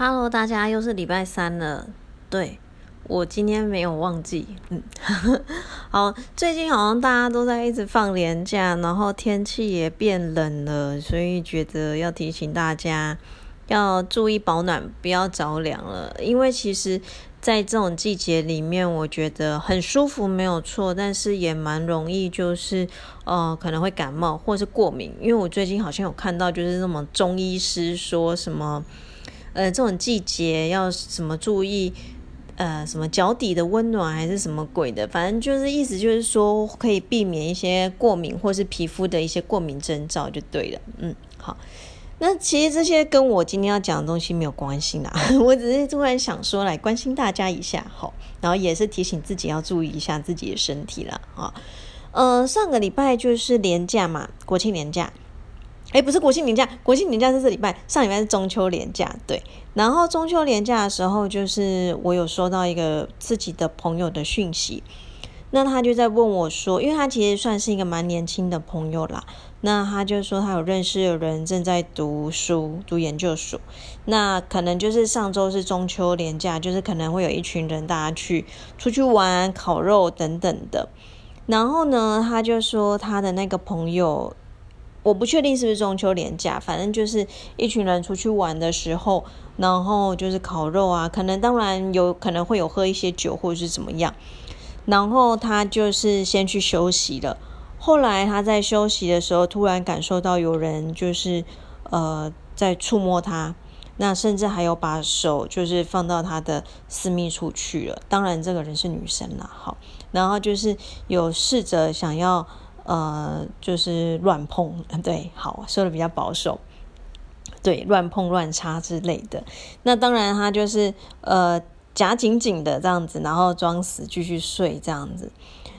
Hello，大家又是礼拜三了。对我今天没有忘记，嗯，好，最近好像大家都在一直放年假，然后天气也变冷了，所以觉得要提醒大家要注意保暖，不要着凉了。因为其实，在这种季节里面，我觉得很舒服没有错，但是也蛮容易就是呃可能会感冒或是过敏。因为我最近好像有看到就是那么中医师说什么。呃，这种季节要什么注意？呃，什么脚底的温暖还是什么鬼的？反正就是意思就是说，可以避免一些过敏或是皮肤的一些过敏征兆就对了。嗯，好。那其实这些跟我今天要讲的东西没有关系啦，我只是突然想说来关心大家一下，好，然后也是提醒自己要注意一下自己的身体了啊。呃，上个礼拜就是年假嘛，国庆年假。哎，不是国庆年假，国庆年假是这礼拜，上礼拜是中秋年假，对。然后中秋年假的时候，就是我有收到一个自己的朋友的讯息，那他就在问我说，因为他其实算是一个蛮年轻的朋友啦，那他就说他有认识的人正在读书，读研究所，那可能就是上周是中秋年假，就是可能会有一群人大家去出去玩、烤肉等等的。然后呢，他就说他的那个朋友。我不确定是不是中秋连假，反正就是一群人出去玩的时候，然后就是烤肉啊，可能当然有可能会有喝一些酒或者是怎么样，然后他就是先去休息了。后来他在休息的时候，突然感受到有人就是呃在触摸他，那甚至还有把手就是放到他的私密处去了。当然这个人是女生啦，好，然后就是有试着想要。呃，就是乱碰，对，好说的比较保守，对，乱碰乱插之类的。那当然，他就是呃夹紧紧的这样子，然后装死继续睡这样子。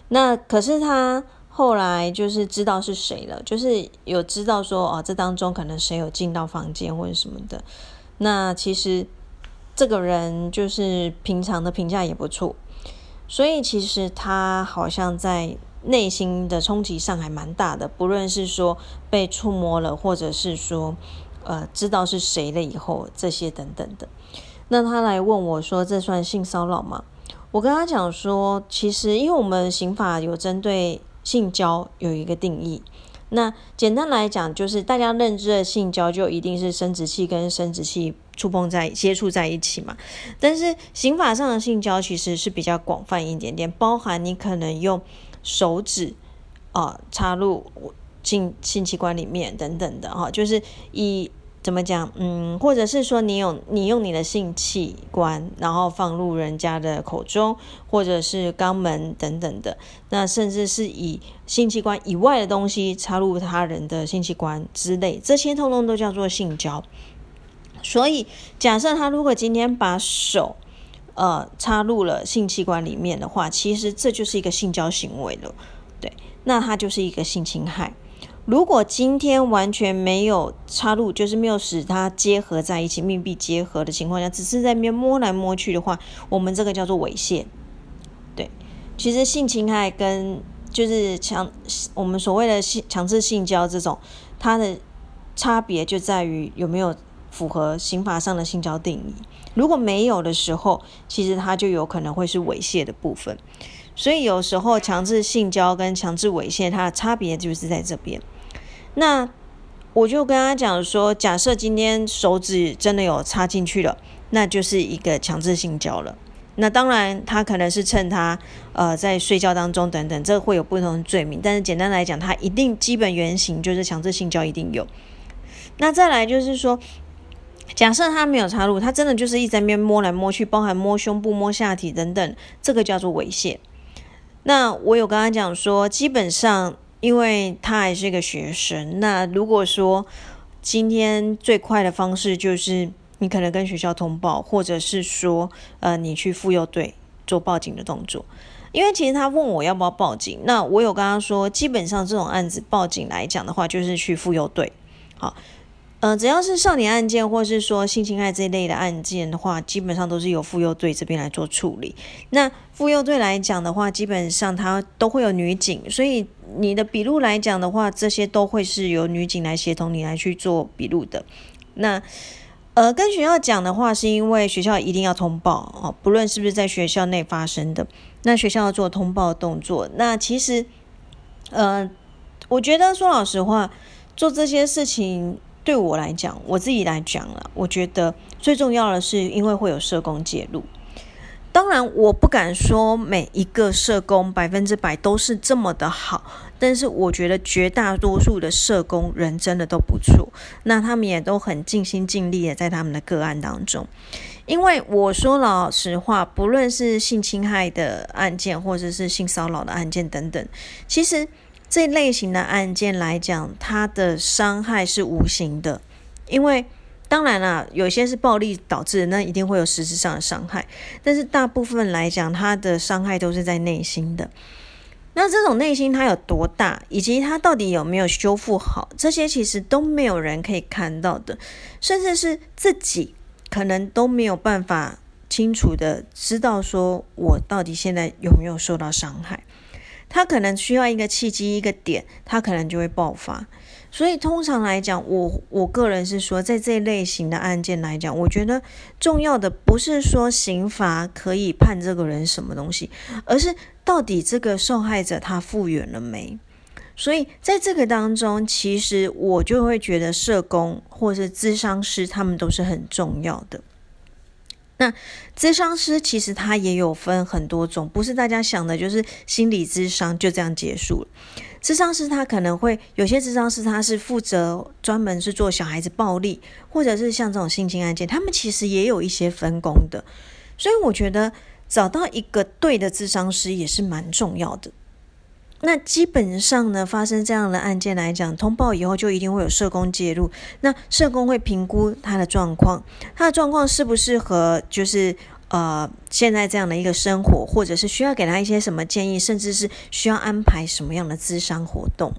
那可是他后来就是知道是谁了，就是有知道说哦，这当中可能谁有进到房间或者什么的。那其实这个人就是平常的评价也不错，所以其实他好像在。内心的冲击上还蛮大的，不论是说被触摸了，或者是说，呃，知道是谁了以后，这些等等的。那他来问我说：“这算性骚扰吗？”我跟他讲说：“其实，因为我们刑法有针对性交有一个定义。那简单来讲，就是大家认知的性交就一定是生殖器跟生殖器触碰在接触在一起嘛。但是刑法上的性交其实是比较广泛一点点，包含你可能用。”手指啊，插入性性器官里面等等的哈，就是以怎么讲，嗯，或者是说你有你用你的性器官，然后放入人家的口中，或者是肛门等等的，那甚至是以性器官以外的东西插入他人的性器官之类，这些通通都叫做性交。所以假设他如果今天把手。呃，插入了性器官里面的话，其实这就是一个性交行为了，对，那它就是一个性侵害。如果今天完全没有插入，就是没有使它结合在一起、密闭结合的情况下，只是在面摸来摸去的话，我们这个叫做猥亵。对，其实性侵害跟就是强我们所谓的性强制性交这种，它的差别就在于有没有。符合刑法上的性交定义，如果没有的时候，其实它就有可能会是猥亵的部分。所以有时候强制性交跟强制猥亵，它的差别就是在这边。那我就跟他讲说，假设今天手指真的有插进去了，那就是一个强制性交了。那当然，他可能是趁他呃在睡觉当中等等，这会有不同的罪名。但是简单来讲，他一定基本原型就是强制性交一定有。那再来就是说。假设他没有插入，他真的就是一直在边摸来摸去，包含摸胸部、摸下体等等，这个叫做猥亵。那我有跟他讲说，基本上因为他还是一个学生，那如果说今天最快的方式就是你可能跟学校通报，或者是说呃你去妇幼队做报警的动作。因为其实他问我要不要报警，那我有跟他说，基本上这种案子报警来讲的话，就是去妇幼队。好。呃，只要是少年案件，或是说性侵害这一类的案件的话，基本上都是由妇幼队这边来做处理。那妇幼队来讲的话，基本上它都会有女警，所以你的笔录来讲的话，这些都会是由女警来协同你来去做笔录的。那呃，跟学校讲的话，是因为学校一定要通报哦，不论是不是在学校内发生的，那学校要做通报动作。那其实，呃，我觉得说老实话，做这些事情对我来讲，我自己来讲了，我觉得最重要的是，因为会有社工介入。当然，我不敢说每一个社工百分之百都是这么的好，但是我觉得绝大多数的社工人真的都不错。那他们也都很尽心尽力的在他们的个案当中。因为我说老实话，不论是性侵害的案件，或者是性骚扰的案件等等，其实这类型的案件来讲，它的伤害是无形的，因为。当然啦，有些是暴力导致的，那一定会有实质上的伤害。但是大部分来讲，它的伤害都是在内心的。那这种内心它有多大，以及它到底有没有修复好，这些其实都没有人可以看到的，甚至是自己可能都没有办法清楚的知道，说我到底现在有没有受到伤害。他可能需要一个契机，一个点，他可能就会爆发。所以通常来讲，我我个人是说，在这类型的案件来讲，我觉得重要的不是说刑罚可以判这个人什么东西，而是到底这个受害者他复原了没。所以在这个当中，其实我就会觉得社工或是咨商师他们都是很重要的。那咨商师其实他也有分很多种，不是大家想的，就是心理咨商就这样结束了。咨商师他可能会有些咨商师他是负责专门是做小孩子暴力，或者是像这种性侵案件，他们其实也有一些分工的。所以我觉得找到一个对的智商师也是蛮重要的。那基本上呢，发生这样的案件来讲，通报以后就一定会有社工介入。那社工会评估他的状况，他的状况适不适合，就是呃现在这样的一个生活，或者是需要给他一些什么建议，甚至是需要安排什么样的咨商活动。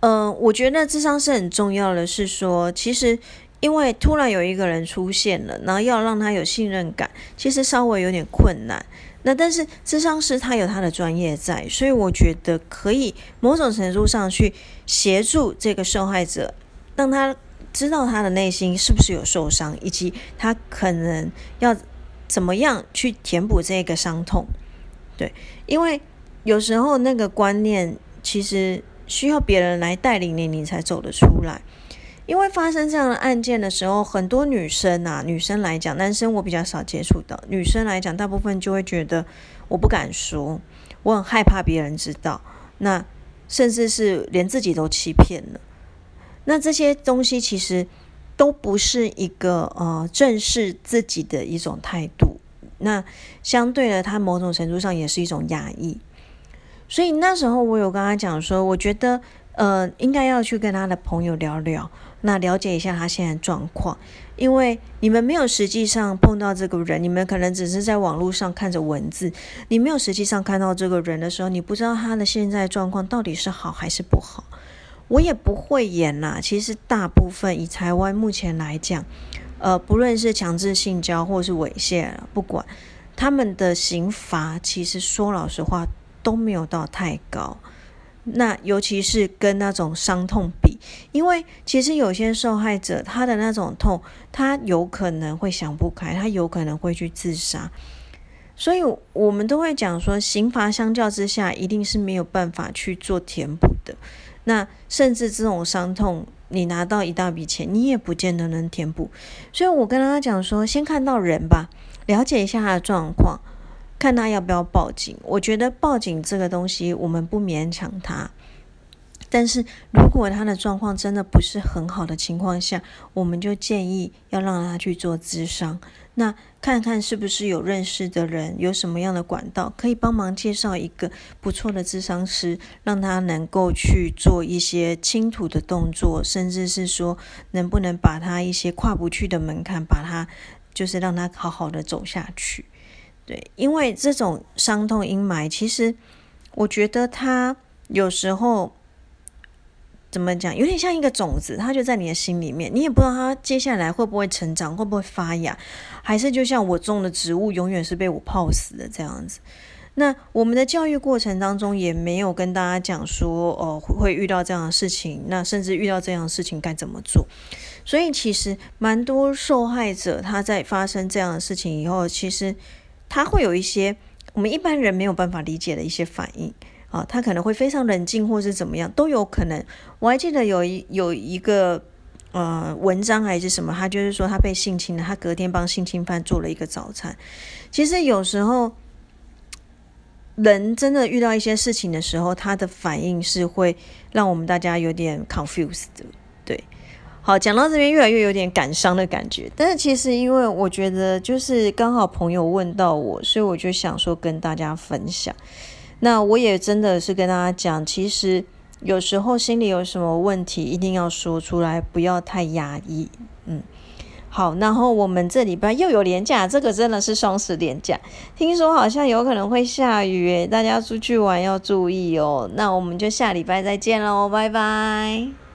嗯，我觉得智商是很重要的，是说其实因为突然有一个人出现了，然后要让他有信任感，其实稍微有点困难。那但是智商师他有他的专业在，所以我觉得可以某种程度上去协助这个受害者，让他知道他的内心是不是有受伤，以及他可能要怎么样去填补这个伤痛。对，因为有时候那个观念其实需要别人来带领你，你才走得出来。因为发生这样的案件的时候，很多女生啊，女生来讲，男生我比较少接触到。女生来讲，大部分就会觉得我不敢说，我很害怕别人知道，那甚至是连自己都欺骗了。那这些东西其实都不是一个呃正视自己的一种态度。那相对的，他某种程度上也是一种压抑。所以那时候我有跟他讲说，我觉得呃应该要去跟他的朋友聊聊。那了解一下他现在状况，因为你们没有实际上碰到这个人，你们可能只是在网络上看着文字，你没有实际上看到这个人的时候，你不知道他的现在状况到底是好还是不好。我也不会演啦，其实大部分以台湾目前来讲，呃，不论是强制性交或是猥亵，不管他们的刑罚，其实说老实话都没有到太高。那尤其是跟那种伤痛比，因为其实有些受害者他的那种痛，他有可能会想不开，他有可能会去自杀，所以我们都会讲说，刑罚相较之下，一定是没有办法去做填补的。那甚至这种伤痛，你拿到一大笔钱，你也不见得能填补。所以我跟他讲说，先看到人吧，了解一下他的状况。看他要不要报警，我觉得报警这个东西我们不勉强他，但是如果他的状况真的不是很好的情况下，我们就建议要让他去做咨商，那看看是不是有认识的人，有什么样的管道可以帮忙介绍一个不错的咨商师，让他能够去做一些倾吐的动作，甚至是说能不能把他一些跨不去的门槛，把他就是让他好好的走下去。对，因为这种伤痛阴霾，其实我觉得它有时候怎么讲，有点像一个种子，它就在你的心里面，你也不知道它接下来会不会成长，会不会发芽，还是就像我种的植物，永远是被我泡死的这样子。那我们的教育过程当中也没有跟大家讲说，哦，会遇到这样的事情，那甚至遇到这样的事情该怎么做。所以其实蛮多受害者他在发生这样的事情以后，其实他会有一些我们一般人没有办法理解的一些反应啊，他可能会非常冷静或是怎么样都有可能。我还记得有一有一个。呃，文章还是什么？他就是说他被性侵了，他隔天帮性侵犯做了一个早餐。其实有时候人真的遇到一些事情的时候，他的反应是会让我们大家有点 confused 的。对，好，讲到这边越来越有点感伤的感觉。但是其实因为我觉得就是刚好朋友问到我，所以我就想说跟大家分享。那我也真的是跟大家讲，其实。有时候心里有什么问题，一定要说出来，不要太压抑。嗯，好，然后我们这礼拜又有连假，这个真的是双十连假，听说好像有可能会下雨，大家出去玩要注意哦。那我们就下礼拜再见喽，拜拜。